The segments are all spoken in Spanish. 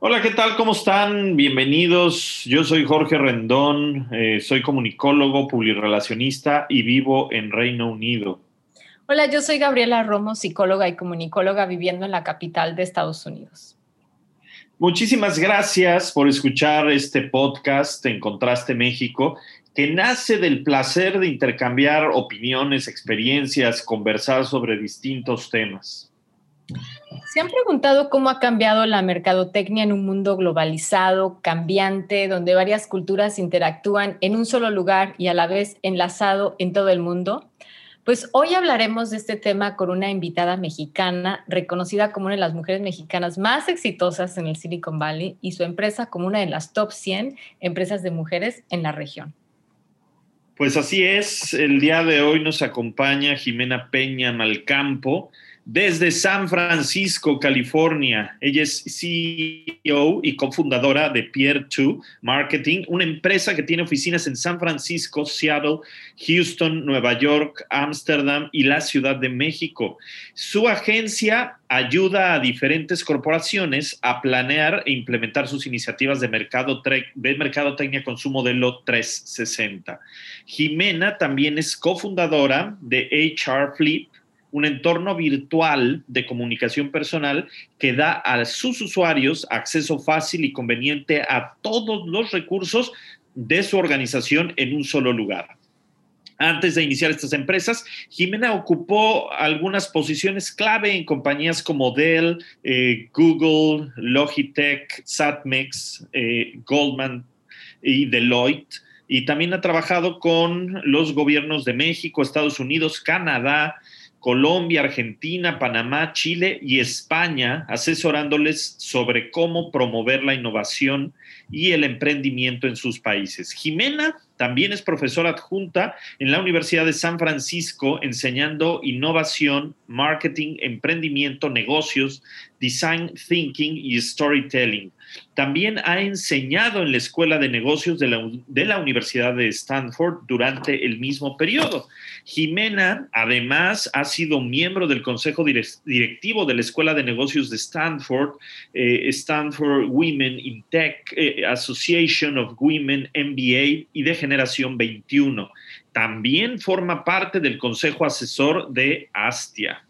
Hola, ¿qué tal? ¿Cómo están? Bienvenidos. Yo soy Jorge Rendón, eh, soy comunicólogo, publirelacionista y vivo en Reino Unido. Hola, yo soy Gabriela Romo, psicóloga y comunicóloga viviendo en la capital de Estados Unidos. Muchísimas gracias por escuchar este podcast en Contraste México, que nace del placer de intercambiar opiniones, experiencias, conversar sobre distintos temas. ¿Se han preguntado cómo ha cambiado la mercadotecnia en un mundo globalizado, cambiante, donde varias culturas interactúan en un solo lugar y a la vez enlazado en todo el mundo? Pues hoy hablaremos de este tema con una invitada mexicana, reconocida como una de las mujeres mexicanas más exitosas en el Silicon Valley y su empresa como una de las top 100 empresas de mujeres en la región. Pues así es, el día de hoy nos acompaña Jimena Peña Malcampo desde San Francisco, California. Ella es CEO y cofundadora de Peer2 Marketing, una empresa que tiene oficinas en San Francisco, Seattle, Houston, Nueva York, Ámsterdam y la Ciudad de México. Su agencia ayuda a diferentes corporaciones a planear e implementar sus iniciativas de mercado de mercadotecnia con su modelo 360. Jimena también es cofundadora de HR Flip un entorno virtual de comunicación personal que da a sus usuarios acceso fácil y conveniente a todos los recursos de su organización en un solo lugar. Antes de iniciar estas empresas, Jimena ocupó algunas posiciones clave en compañías como Dell, eh, Google, Logitech, Satmex, eh, Goldman y Deloitte. Y también ha trabajado con los gobiernos de México, Estados Unidos, Canadá, Colombia, Argentina, Panamá, Chile y España, asesorándoles sobre cómo promover la innovación y el emprendimiento en sus países. Jimena también es profesora adjunta en la Universidad de San Francisco, enseñando innovación, marketing, emprendimiento, negocios, design thinking y storytelling. También ha enseñado en la Escuela de Negocios de la, Universidad de Stanford durante el mismo periodo. Jimena, además, ha sido miembro del Consejo Directivo de la Escuela de Negocios de Stanford, eh, Stanford Women in Tech eh, Association of Women MBA y de Generación 21. También forma parte del Consejo Asesor de Astia.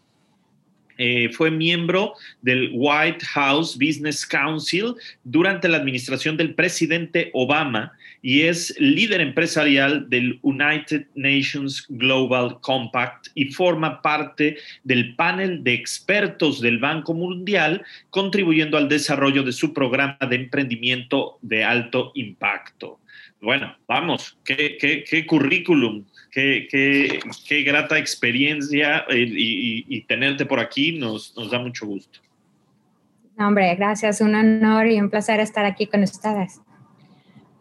Eh, fue miembro del White House Business Council durante la administración del presidente Obama y es líder empresarial del United Nations Global Compact y forma parte del panel de expertos del Banco Mundial, contribuyendo al desarrollo de su programa de emprendimiento de alto impacto. Bueno, vamos, qué, qué currículum, qué, grata experiencia eh, y, tenerte por aquí nos, nos da mucho gusto. Hombre, gracias, un honor y un placer estar aquí con ustedes.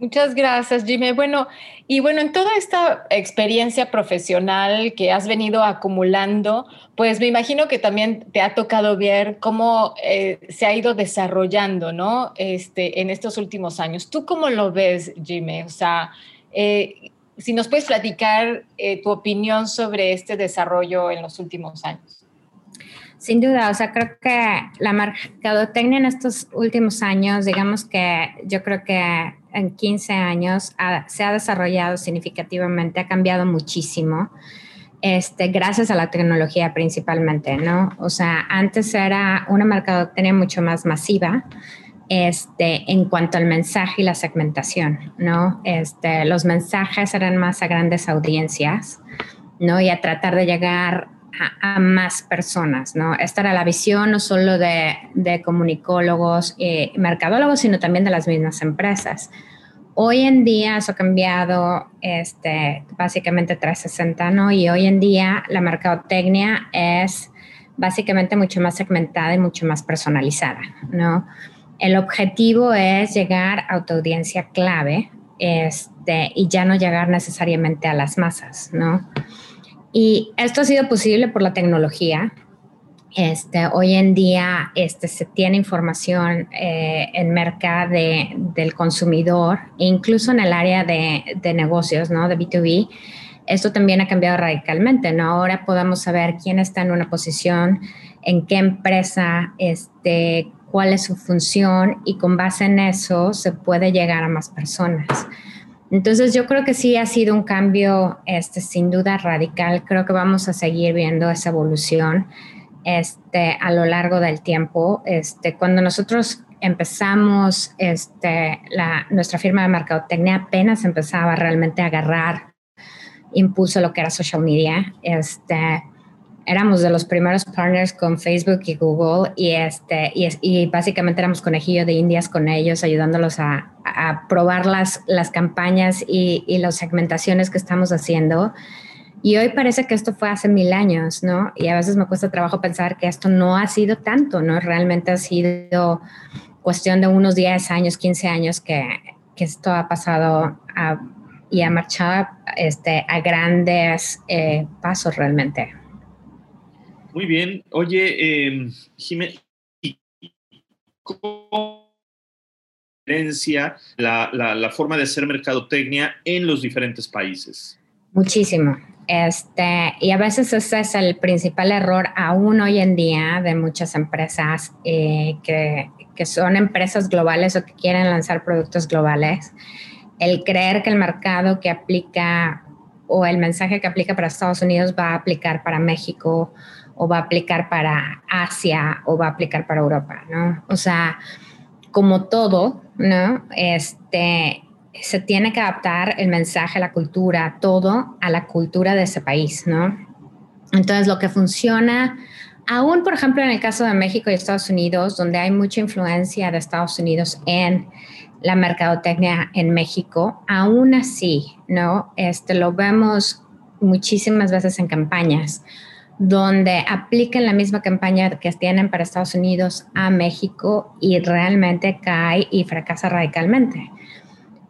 Muchas gracias, Jimmy. Bueno, y bueno, en toda esta experiencia profesional que has venido acumulando, pues me imagino que también te ha tocado ver cómo eh, se ha ido desarrollando, ¿no? Este, en estos últimos años. ¿Tú cómo lo ves, Jimmy? O sea, eh, si nos puedes platicar eh, tu opinión sobre este desarrollo en los últimos años. Sin duda, o sea, creo que la mercadotecnia en estos últimos años, digamos que yo creo que en 15 años se ha desarrollado significativamente, ha cambiado muchísimo, este, gracias a la tecnología principalmente, ¿no? O sea, antes era una mercadotecnia mucho más masiva, este, en cuanto al mensaje y la segmentación, ¿no? Este, los mensajes eran más a grandes audiencias, ¿no? Y a tratar de llegar a, más personas, ¿no? Esta era la visión no solo de, comunicólogos y mercadólogos, sino también de las mismas empresas. Hoy en día eso ha cambiado este, básicamente 360, ¿no? Y hoy en día la mercadotecnia es básicamente mucho más segmentada y mucho más personalizada. El objetivo es llegar a tu audiencia clave este, y ya no llegar necesariamente a las masas, ¿no? Y esto ha sido posible por la tecnología. Este, hoy en día este, se tiene información eh, en mercado del consumidor, incluso en el área de, de, negocios, ¿no? de B2B. Esto también ha cambiado radicalmente. ¿no? Ahora podemos saber quién está en una posición, en qué empresa, este, cuál es su función y con base en eso se puede llegar a más personas. Entonces yo creo que sí ha sido un cambio, este, sin duda radical. Creo que vamos a seguir viendo esa evolución este, a lo largo del tiempo. Este, cuando nosotros empezamos, este, la, nuestra firma de mercadotecnia apenas empezaba realmente a agarrar impulso a lo que era social media. Este, éramos de los primeros partners con Facebook y Google y, este, y, básicamente éramos conejillo de indias con ellos, ayudándolos a, probar las, campañas y, y las segmentaciones que estamos haciendo. Y hoy parece que esto fue hace mil años, ¿no? Y a veces me cuesta trabajo pensar que esto no ha sido tanto, ¿no? Realmente ha sido cuestión de unos 10 años, 15 años que, que esto ha pasado y ha marchado este, a grandes eh, pasos realmente. Muy bien. Oye, eh, Jiménez, ¿cómo la, la forma de hacer mercadotecnia en los diferentes países? Muchísimo. Este, y a veces ese es el principal error aún hoy en día de muchas empresas eh, que, que, son empresas globales o que quieren lanzar productos globales. El creer que el mercado que aplica o el mensaje que aplica para Estados Unidos va a aplicar para México o va a aplicar para Asia o va a aplicar para Europa, ¿no? O sea, como todo, ¿no? Este, se tiene que adaptar el mensaje, la cultura, todo a la cultura de ese país, ¿no? Entonces, lo que funciona, aún por ejemplo en el caso de México y Estados Unidos, donde hay mucha influencia de Estados Unidos en la mercadotecnia en México, aún así, ¿no? Este, lo vemos muchísimas veces en campañas donde aplican la misma campaña que tienen para Estados Unidos a México y realmente cae y fracasa radicalmente.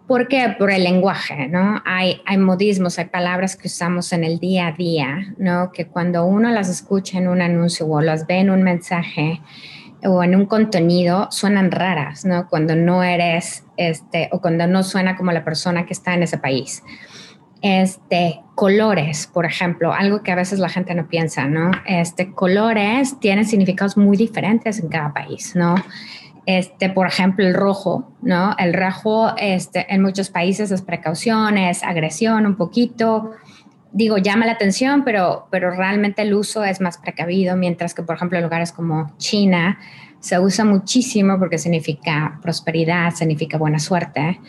¿Por qué? Por el lenguaje, ¿no? Hay, hay modismos, hay palabras que usamos en el día a día, ¿no? Que cuando uno las escucha en un anuncio o las ve en un mensaje o en un contenido, suenan raras, ¿no? Cuando no eres, este, o cuando no suena como la persona que está en ese país este, colores, por ejemplo, algo que a veces la gente no piensa, ¿no? Este, colores tienen significados muy diferentes en cada país, ¿no? Este, por ejemplo, el rojo, ¿no? El rojo este, en muchos países es precaución, es agresión un poquito. Digo, llama la atención, pero, pero realmente el uso es más precavido, mientras que, por ejemplo, en lugares como China se usa muchísimo porque significa prosperidad, significa buena suerte.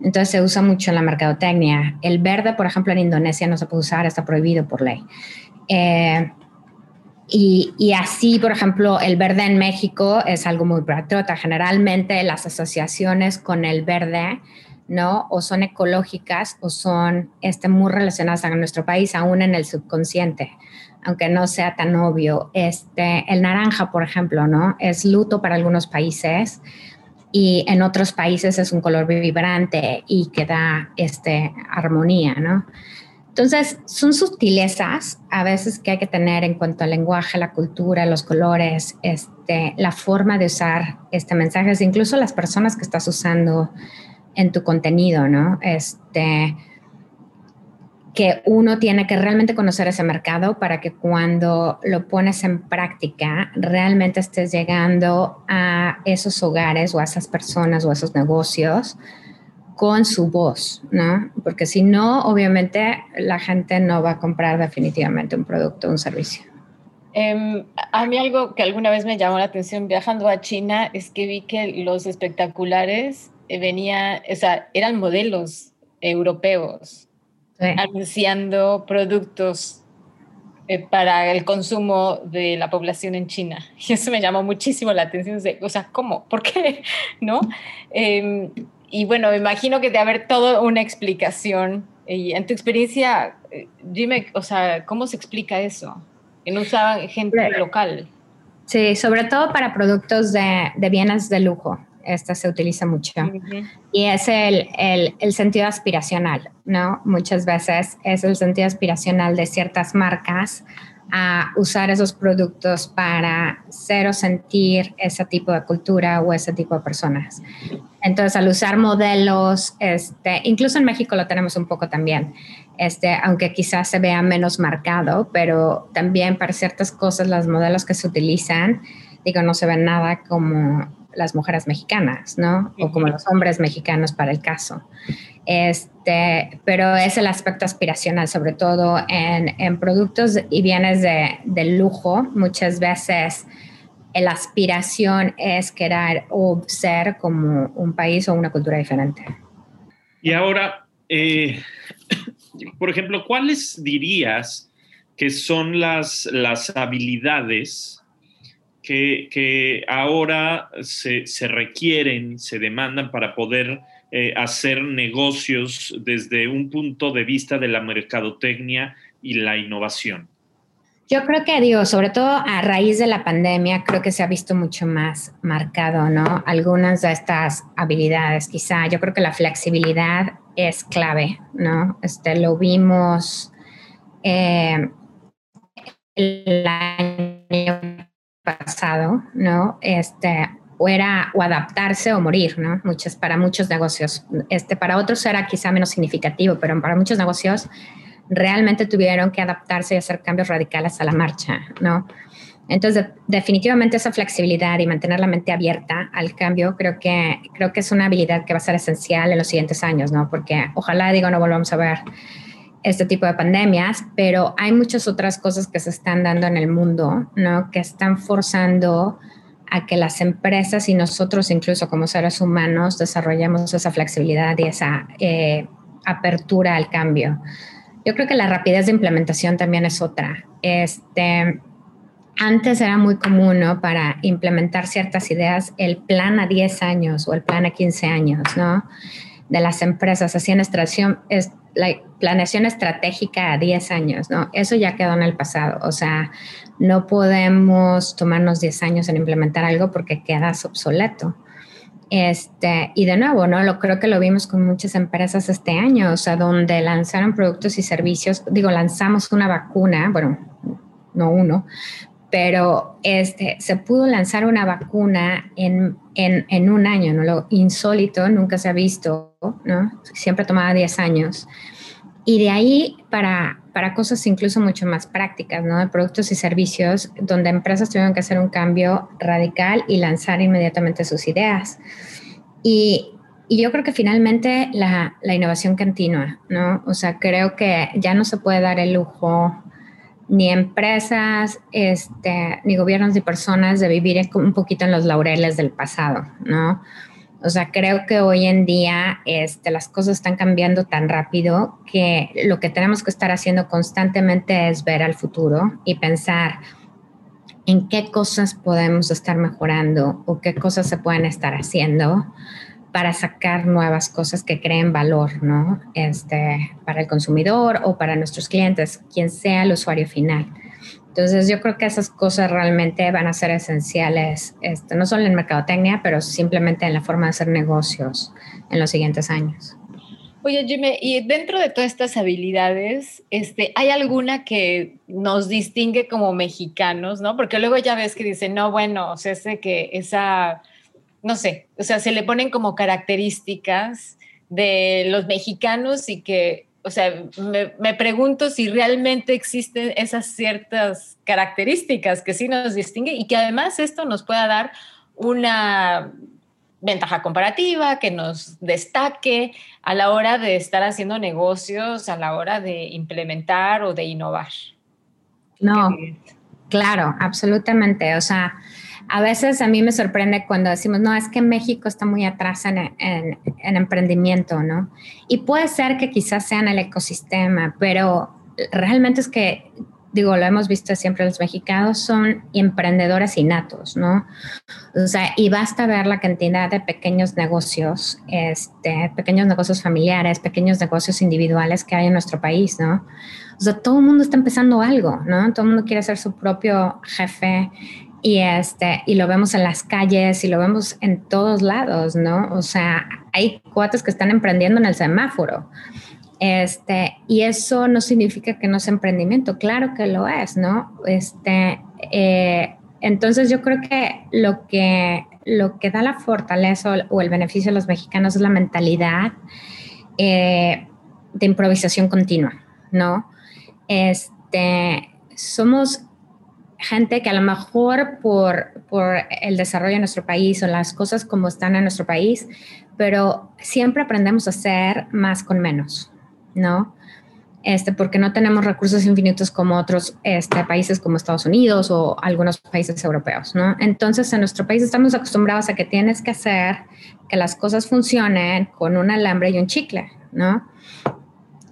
Entonces se usa mucho en la mercadotecnia. El verde, por ejemplo, en Indonesia no se puede usar, está prohibido por ley. Eh, y, así, por ejemplo, el verde en México es algo muy patriota. Generalmente las asociaciones con el verde, ¿no? O son ecológicas o son este, muy relacionadas a nuestro país, aún en el subconsciente, aunque no sea tan obvio. Este, el naranja, por ejemplo, ¿no? Es luto para algunos países y en otros países es un color vibrante y que da este, armonía, ¿no? Entonces, son sutilezas a veces que hay que tener en cuanto al lenguaje, la cultura, los colores, este, la forma de usar este mensajes, incluso las personas que estás usando en tu contenido, ¿no? Este, que uno tiene que realmente conocer ese mercado para que cuando lo pones en práctica realmente estés llegando a esos hogares o a esas personas o a esos negocios con su voz, ¿no? Porque si no, obviamente la gente no va a comprar definitivamente un producto o un servicio. Em, a mí algo que alguna vez me llamó la atención viajando a China es que vi que los espectaculares eh, venía, o sea, eran modelos europeos anunciando productos eh, para el consumo de la población en China. Y eso me llamó muchísimo la atención. o sea, ¿cómo? ¿Por qué? ¿No? Em, y bueno, me imagino que de haber toda una explicación. Y en tu experiencia, eh, dime, o sea, ¿cómo se explica eso? Que no usaban gente local. Sí, sobre todo para productos de, de bienes de lujo. Esta se utiliza mucho. Y es el, el, el, sentido aspiracional, ¿no? Muchas veces es el sentido aspiracional de ciertas marcas a usar esos productos para ser o sentir ese tipo de cultura o ese tipo de personas. Entonces, al usar modelos, este, incluso en México lo tenemos un poco también, este, aunque quizás se vea menos marcado, pero también para ciertas cosas los modelos que se utilizan, digo, no se ven nada como las mujeres mexicanas, ¿no? O como los hombres mexicanos para el caso. Este, pero es el aspecto aspiracional, sobre todo en, en productos y bienes de, de, lujo. Muchas veces la aspiración es querer o ser como un país o una cultura diferente. Y ahora, eh, por ejemplo, ¿cuáles dirías que son las, las habilidades que, ahora se, requieren, se demandan para poder eh, hacer negocios desde un punto de vista de la mercadotecnia y la innovación? Yo creo que, digo, sobre todo a raíz de la pandemia, creo que se ha visto mucho más marcado, ¿no? Algunas de estas habilidades, quizá, yo creo que la flexibilidad es clave, ¿no? Este, lo vimos eh, el año pasado, ¿no? Este, o era o adaptarse o morir, ¿no? Muchas, para muchos negocios. Este, para otros era quizá menos significativo, pero para muchos negocios realmente tuvieron que adaptarse y hacer cambios radicales a la marcha, ¿no? Entonces, definitivamente esa flexibilidad y mantener la mente abierta al cambio, creo que, creo que es una habilidad que va a ser esencial en los siguientes años, ¿no? Porque ojalá, digo, no volvamos a ver este tipo de pandemias, pero hay muchas otras cosas que se están dando en el mundo, ¿no? Que están forzando a que las empresas y nosotros incluso como seres humanos desarrollemos esa flexibilidad y esa eh, apertura al cambio. Yo creo que la rapidez de implementación también es otra. Este, antes era muy común, ¿no? Para implementar ciertas ideas, el plan a 10 años o el plan a 15 años, ¿no? De las empresas hacían la planeación estratégica a 10 años, ¿no? Eso ya quedó en el pasado. O sea, no podemos tomarnos 10 años en implementar algo porque quedas obsoleto. Este, y de nuevo, ¿no? Lo creo que lo vimos con muchas empresas este año, o sea, donde lanzaron productos y servicios, digo, lanzamos una vacuna, bueno, no uno, pero este, se pudo lanzar una vacuna en, en, en, un año, ¿no? Lo insólito, nunca se ha visto, ¿no? Siempre tomaba 10 años. Y de ahí para, para cosas incluso mucho más prácticas, ¿no? De productos y servicios, donde empresas tuvieron que hacer un cambio radical y lanzar inmediatamente sus ideas. Y, y yo creo que finalmente la, la innovación continua, ¿no? O sea, creo que ya no se puede dar el lujo ni empresas, este, ni gobiernos ni personas de vivir un poquito en los laureles del pasado, ¿no? O sea, creo que hoy en día este, las cosas están cambiando tan rápido que lo que tenemos que estar haciendo constantemente es ver al futuro y pensar en qué cosas podemos estar mejorando o qué cosas se pueden estar haciendo para sacar nuevas cosas que creen valor, ¿no? Este, para el consumidor o para nuestros clientes, quien sea el usuario final. Entonces yo creo que esas cosas realmente van a ser esenciales, este, no solo en mercadotecnia, pero simplemente en la forma de hacer negocios en los siguientes años. Oye, Jimmy, y dentro de todas estas habilidades, este, ¿hay alguna que nos distingue como mexicanos, no? Porque luego ya ves que dicen, no, bueno, o sea, sé que esa no sé, o sea, se le ponen como características de los mexicanos y que, o sea, me, pregunto si realmente existen esas ciertas características que sí nos distinguen y que además esto nos pueda dar una ventaja comparativa, que nos destaque a la hora de estar haciendo negocios, a la hora de implementar o de innovar. No, claro, absolutamente. O sea, a veces a mí me sorprende cuando decimos, no, es que México está muy atrás en, emprendimiento, ¿no? Y puede ser que quizás sea en el ecosistema, pero realmente es que, digo, lo hemos visto siempre, los mexicanos son emprendedores innatos, ¿no? O sea, y basta ver la cantidad de pequeños negocios, este, pequeños negocios familiares, pequeños negocios individuales que hay en nuestro país, ¿no? O sea, todo el mundo está empezando algo, ¿no? Todo el mundo quiere ser su propio jefe Y, este, y lo vemos en las calles y lo vemos en todos lados, ¿no? O sea, hay cuates que están emprendiendo en el semáforo. Este, y eso no significa que no sea emprendimiento, claro que lo es, ¿no? Este, eh, entonces yo creo que lo que, lo que da la fortaleza o, el beneficio a los mexicanos es la mentalidad eh, de improvisación continua, ¿no? Este, somos gente que a lo mejor por, por el desarrollo de nuestro país o las cosas como están en nuestro país, pero siempre aprendemos a hacer más con menos, ¿no? Este, porque no tenemos recursos infinitos como otros este, países como Estados Unidos o algunos países europeos, ¿no? Entonces, en nuestro país estamos acostumbrados a que tienes que hacer que las cosas funcionen con un alambre y un chicle, ¿no?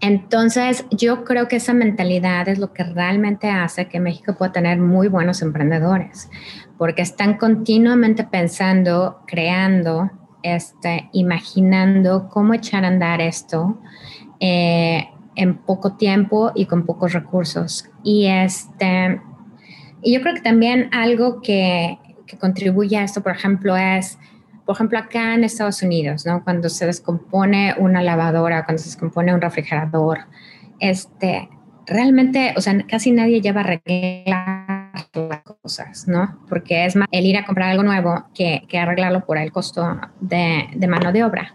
Entonces, yo creo que esa mentalidad es lo que realmente hace que México pueda tener muy buenos emprendedores, porque están continuamente pensando, creando, este, imaginando cómo echar a andar esto eh, en poco tiempo y con pocos recursos. Y, este, y yo creo que también algo que, que contribuye a esto, por ejemplo, es por ejemplo, acá en Estados Unidos, ¿no? Cuando se descompone una lavadora, cuando se descompone un refrigerador, este, realmente, o sea, casi nadie lleva a arreglar las cosas, ¿no? Porque es más el ir a comprar algo nuevo que, que arreglarlo por el costo de, de mano de obra.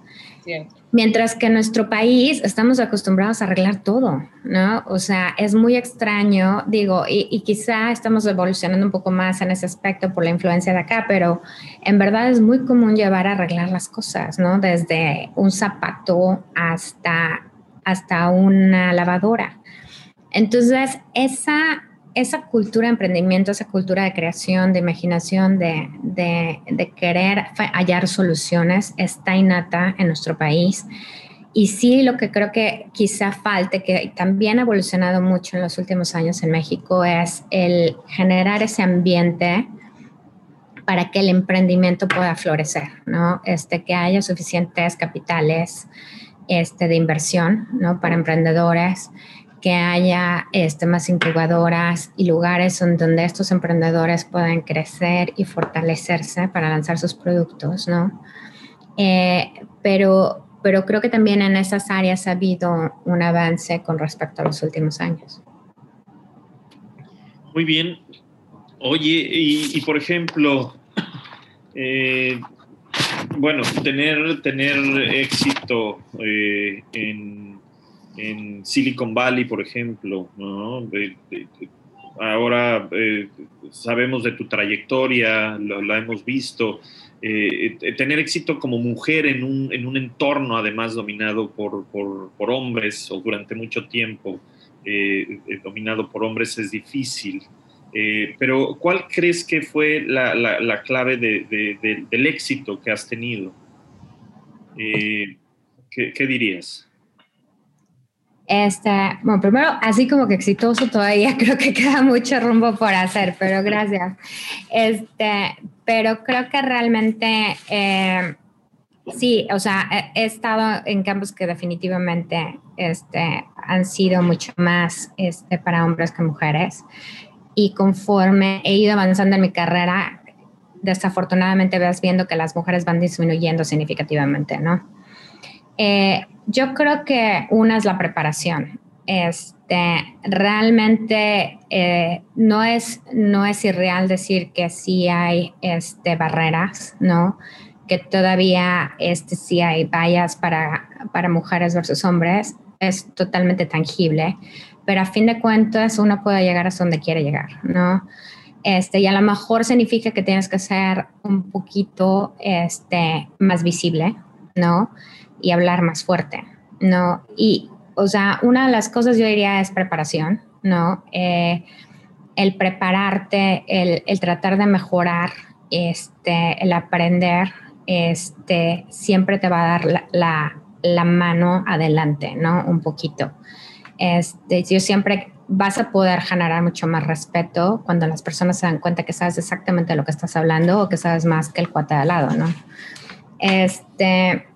Mientras que en nuestro país estamos acostumbrados a arreglar todo, ¿no? O sea, es muy extraño, digo, y, quizá estamos evolucionando un poco más en ese aspecto por la influencia de acá, pero en verdad es muy común llevar a arreglar las cosas, ¿no? Desde un zapato hasta, hasta una lavadora. Entonces, esa esa cultura de emprendimiento, esa cultura de creación, de imaginación, de, de, querer hallar soluciones, está innata en nuestro país. Y sí, lo que creo que quizá falte, que también ha evolucionado mucho en los últimos años en México, es el generar ese ambiente para que el emprendimiento pueda florecer, ¿no? Este, que haya suficientes capitales este, de inversión, ¿no? Para emprendedores, que haya este, más incubadoras y lugares donde estos emprendedores puedan crecer y fortalecerse para lanzar sus productos, ¿no? Eh, pero, pero creo que también en esas áreas ha habido un avance con respecto a los últimos años. Muy bien. Oye, y, por ejemplo, eh, bueno, tener, tener éxito eh, en en Silicon Valley, por ejemplo, ahora eh, sabemos de tu trayectoria, la hemos visto. Eh, eh, tener éxito como mujer en un, en un entorno además dominado por, por, hombres o durante mucho tiempo dominado por hombres es difícil. pero ¿cuál crees que fue la, la, clave de, del éxito que has tenido? ¿qué, ¿Qué dirías? Este, bueno, primero, así como que exitoso todavía, creo que queda mucho rumbo por hacer, pero gracias. Este, pero creo que realmente eh, sí, o sea, he, estado en campos que definitivamente este, han sido mucho más este, para hombres que mujeres. Y conforme he ido avanzando en mi carrera, desafortunadamente vas viendo que las mujeres van disminuyendo significativamente, ¿no? Eh, yo creo que una es la preparación. Este, realmente eh, no, es, no es irreal decir que sí hay este, barreras, ¿no? Que todavía este, sí hay vallas para, para mujeres versus hombres. Es totalmente tangible, pero a fin de cuentas uno puede llegar hasta donde quiere llegar, ¿no? Este, y a lo mejor significa que tienes que ser un poquito este, más visible, ¿no? Y hablar más fuerte, ¿no? Y, o sea, una de las cosas yo diría es preparación, ¿no? Eh, el prepararte, el, tratar de mejorar, este, el aprender, este, siempre te va a dar la, la, mano adelante, ¿no? Un poquito. Este, yo siempre vas a poder generar mucho más respeto cuando las personas se dan cuenta que sabes exactamente lo que estás hablando o que sabes más que el cuate de al lado, ¿no? Este,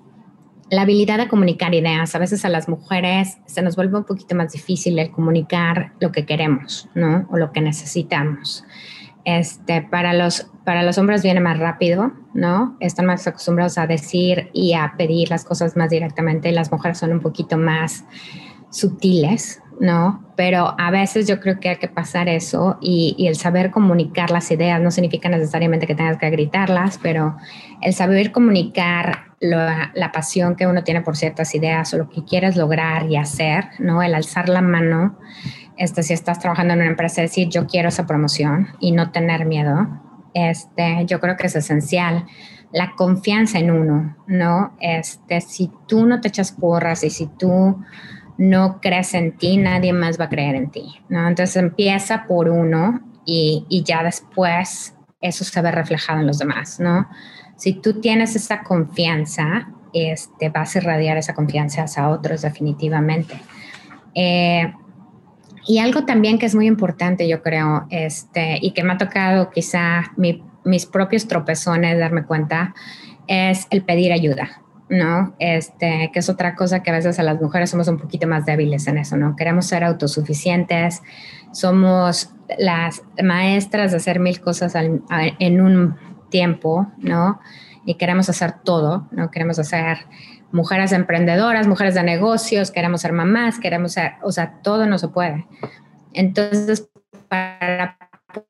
la habilidad de comunicar ideas. A veces a las mujeres se nos vuelve un poquito más difícil el comunicar lo que queremos, ¿no? O lo que necesitamos. Este, para, los, para los hombres viene más rápido, ¿no? Están más acostumbrados a decir y a pedir las cosas más directamente las mujeres son un poquito más sutiles, ¿no? Pero a veces yo creo que hay que pasar eso y, el saber comunicar las ideas no significa necesariamente que tengas que gritarlas, pero el saber comunicar la, pasión que uno tiene por ciertas ideas o lo que quieres lograr y hacer, ¿no? El alzar la mano, este, si estás trabajando en una empresa, decir yo quiero esa promoción y no tener miedo, este, yo creo que es esencial. La confianza en uno, ¿no? Este, si tú no te echas porras y si tú no crees en ti, nadie más va a creer en ti, ¿no? Entonces empieza por uno y, y ya después eso se ve reflejado en los demás, ¿no? Si tú tienes esa confianza, este, vas a irradiar esa confianza hacia otros definitivamente. Eh, y algo también que es muy importante, yo creo, este, y que me ha tocado quizá mis propios tropezones darme cuenta, es el pedir ayuda. ¿No? Este, que es otra cosa que a veces a las mujeres somos un poquito más débiles en eso, ¿no? Queremos ser autosuficientes, somos las maestras de hacer mil cosas en un tiempo, ¿no? Y queremos hacer todo, ¿no? Queremos hacer mujeres emprendedoras, mujeres de negocios, queremos ser mamás, queremos ser, o sea, todo no se puede. Entonces, para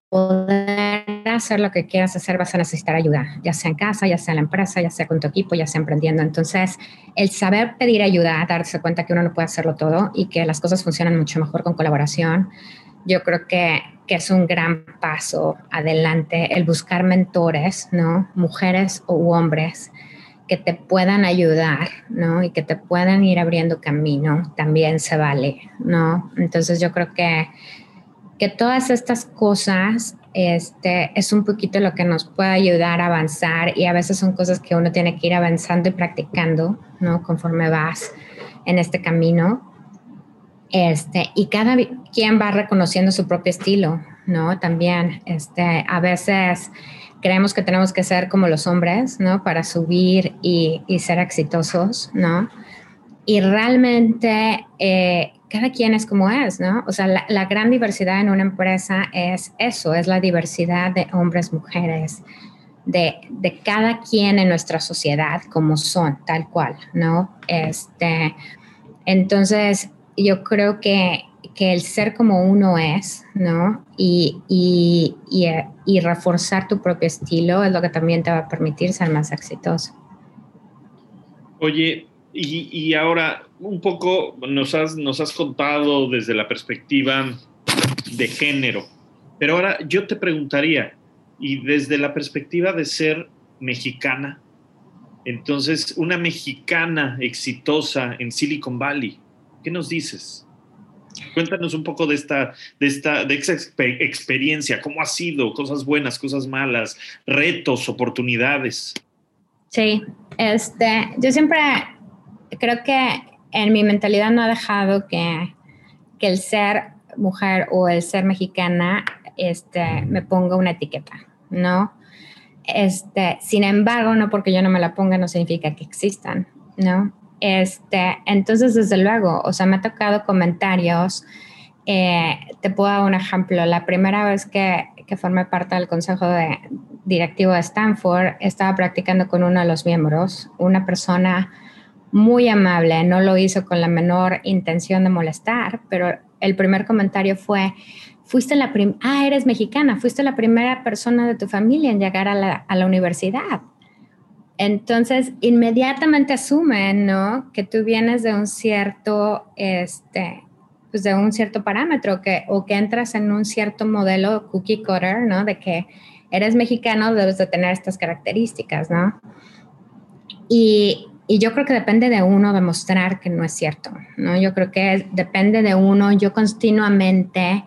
poder hacer lo que quieras hacer vas a necesitar ayuda, ya sea en casa, ya sea en la empresa, ya sea con tu equipo, ya sea emprendiendo. Entonces, el saber pedir ayuda, darse cuenta que uno no puede hacerlo todo y que las cosas funcionan mucho mejor con colaboración, yo creo que, que es un gran paso adelante el buscar mentores, ¿no? Mujeres u hombres que te puedan ayudar, ¿no? Y que te puedan ir abriendo camino, también se vale, ¿no? Entonces yo creo que que todas estas cosas este, es un poquito lo que nos puede ayudar a avanzar y a veces son cosas que uno tiene que ir avanzando y practicando, ¿no? Conforme vas en este camino. Este, y cada quien va reconociendo su propio estilo, ¿no? También, este, a veces creemos que tenemos que ser como los hombres, ¿no? Para subir y, y ser exitosos, ¿no? Y realmente eh, cada quien es como es, ¿no? O sea, la, gran diversidad en una empresa es eso, es la diversidad de hombres, mujeres, de, de, cada quien en nuestra sociedad como son, tal cual, ¿no? Este, entonces, yo creo que, que el ser como uno es, ¿no? Y, y, y, y reforzar tu propio estilo es lo que también te va a permitir ser más exitoso. Oye, y, ahora, un poco nos has, nos has contado desde la perspectiva de género, pero ahora yo te preguntaría, y desde la perspectiva de ser mexicana, entonces, una mexicana exitosa en Silicon Valley, ¿qué nos dices? Cuéntanos un poco de esta, de esta, de experiencia, cómo ha sido, cosas buenas, cosas malas, retos, oportunidades. Sí, este, yo siempre creo que en mi mentalidad no ha dejado que, que el ser mujer o el ser mexicana este, me ponga una etiqueta, ¿no? Este, sin embargo, no porque yo no me la ponga no significa que existan, ¿no? Este, entonces, desde luego, o sea, me ha tocado comentarios. Eh, te puedo dar un ejemplo. La primera vez que, que formé parte del consejo directivo de Stanford, estaba practicando con uno de los miembros, una persona muy amable, no lo hizo con la menor intención de molestar, pero el primer comentario fue, fuiste la primera, ah, eres mexicana, fuiste la primera persona de tu familia en llegar a la, a la universidad. Entonces, inmediatamente asumen, ¿no? Que tú vienes de un cierto, este, pues de un cierto parámetro que, o que entras en un cierto modelo cookie cutter, ¿no? De que eres mexicano, debes de tener estas características, ¿no? Y, y yo creo que depende de uno demostrar que no es cierto, ¿no? Yo creo que depende de uno, yo continuamente,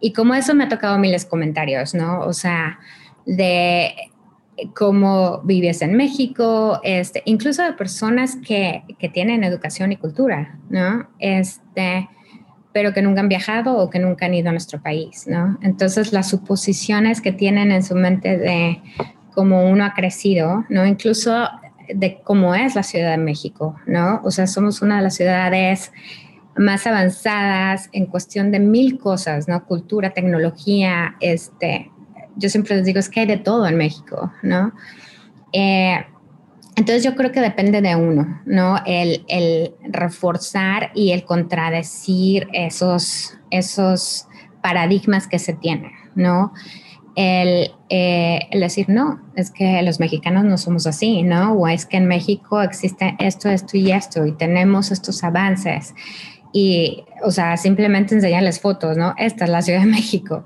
y como eso me ha tocado miles comentarios, ¿no? O sea, de cómo vives en México, este, incluso de personas que, que tienen educación y cultura, ¿no? Este, pero que nunca han viajado o que nunca han ido a nuestro país, ¿no? Entonces las suposiciones que tienen en su mente de cómo uno ha crecido, ¿no? Incluso de cómo es la Ciudad de México, ¿no? O sea, somos una de las ciudades más avanzadas en cuestión de mil cosas, ¿no? Cultura, tecnología, este, yo siempre les digo, es que hay de todo en México, ¿no? Eh, entonces yo creo que depende de uno, ¿no? El, el, reforzar y el contradecir esos, esos paradigmas que se tienen, ¿no? El, eh, el, decir, no, es que los mexicanos no somos así, ¿no? O es que en México existe esto, esto y esto y tenemos estos avances. Y, o sea, simplemente enseñarles fotos, ¿no? Esta es la Ciudad de México.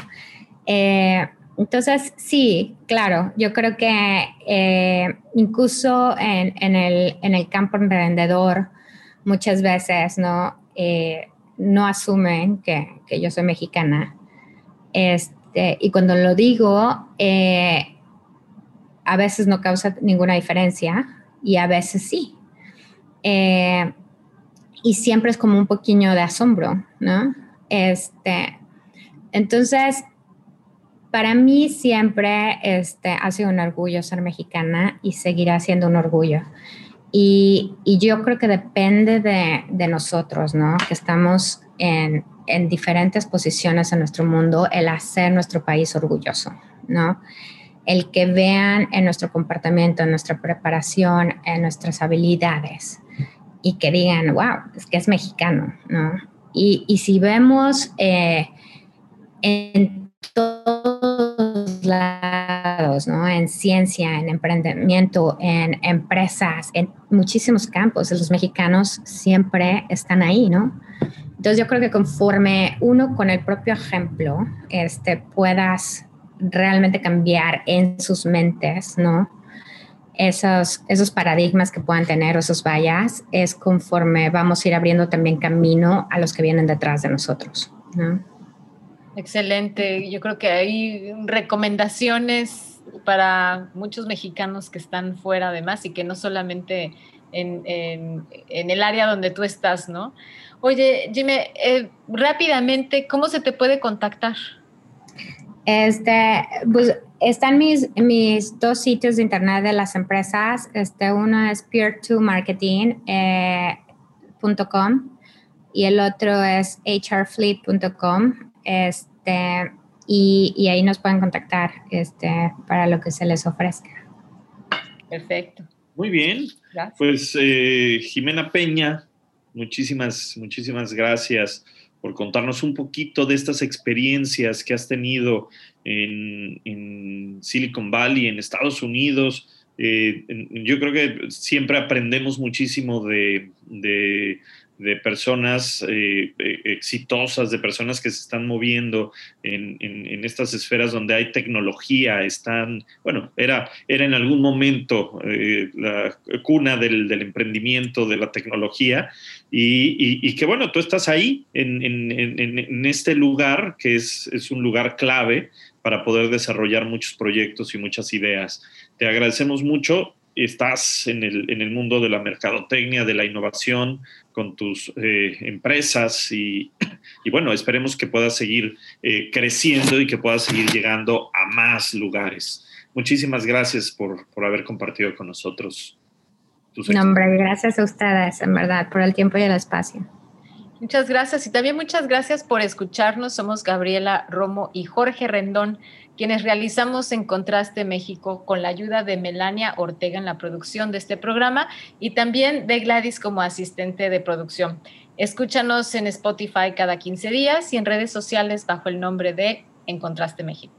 Eh, entonces, sí, claro, yo creo que eh, incluso en, el, en, el, campo emprendedor, muchas veces no, no asumen que, que, yo soy mexicana. Este, y cuando lo digo, eh, a veces no causa ninguna diferencia y a veces sí. Eh, y siempre es como un poquillo de asombro, ¿no? Este, entonces, para mí siempre este, ha sido un orgullo ser mexicana y seguirá siendo un orgullo. Y, y yo creo que depende de, de, nosotros, ¿no? Que estamos en, en, diferentes posiciones en nuestro mundo, el hacer nuestro país orgulloso, ¿no? El que vean en nuestro comportamiento, en nuestra preparación, en nuestras habilidades y que digan, wow, es que es mexicano, ¿no? Y, y si vemos eh, en todos lados, ¿no? En ciencia, en emprendimiento, en empresas, en muchísimos campos. Los mexicanos siempre están ahí, ¿no? Entonces yo creo que conforme uno con el propio ejemplo este, puedas realmente cambiar en sus mentes, ¿no? Esos, esos paradigmas que puedan tener, esos vallas, es conforme vamos a ir abriendo también camino a los que vienen detrás de nosotros, ¿no? Excelente. Yo creo que hay recomendaciones para muchos mexicanos que están fuera además y que no solamente en, en, en el área donde tú estás, ¿no? Oye, Jimmy, eh, rápidamente, ¿cómo se te puede contactar? Este, pues están mis, mis dos sitios de internet de las empresas. Este, uno es peer2marketing.com eh, y el otro es hrfleet.com. Este, y, ahí nos pueden contactar este, para lo que se les ofrezca. Perfecto. Muy bien. Pues eh, Jimena Peña, muchísimas, muchísimas gracias por contarnos un poquito de estas experiencias que has tenido en, Silicon Valley, en Estados Unidos. Eh, yo creo que siempre aprendemos muchísimo de, de personas eh, eh, exitosas, de personas que se están moviendo en, en, estas esferas donde hay tecnología, están, bueno, era, era en algún momento eh, la cuna del, del, emprendimiento, de la tecnología, y, y, que bueno, tú estás ahí, en, en este lugar, que es, es un lugar clave para poder desarrollar muchos proyectos y muchas ideas. Te agradecemos mucho estás en el, en el, mundo de la mercadotecnia, de la innovación, con tus eh, empresas y, y, bueno, esperemos que puedas seguir eh, creciendo y que puedas seguir llegando a más lugares. Muchísimas gracias por, por haber compartido con nosotros. Tus no, hombre, gracias a ustedes, en verdad, por el tiempo y el espacio. Muchas gracias y también muchas gracias por escucharnos. Somos Gabriela Romo y Jorge Rendón quienes realizamos en Contraste México con la ayuda de Melania Ortega en la producción de este programa y también de Gladys como asistente de producción. Escúchanos en Spotify cada 15 días y en redes sociales bajo el nombre de En Contraste México.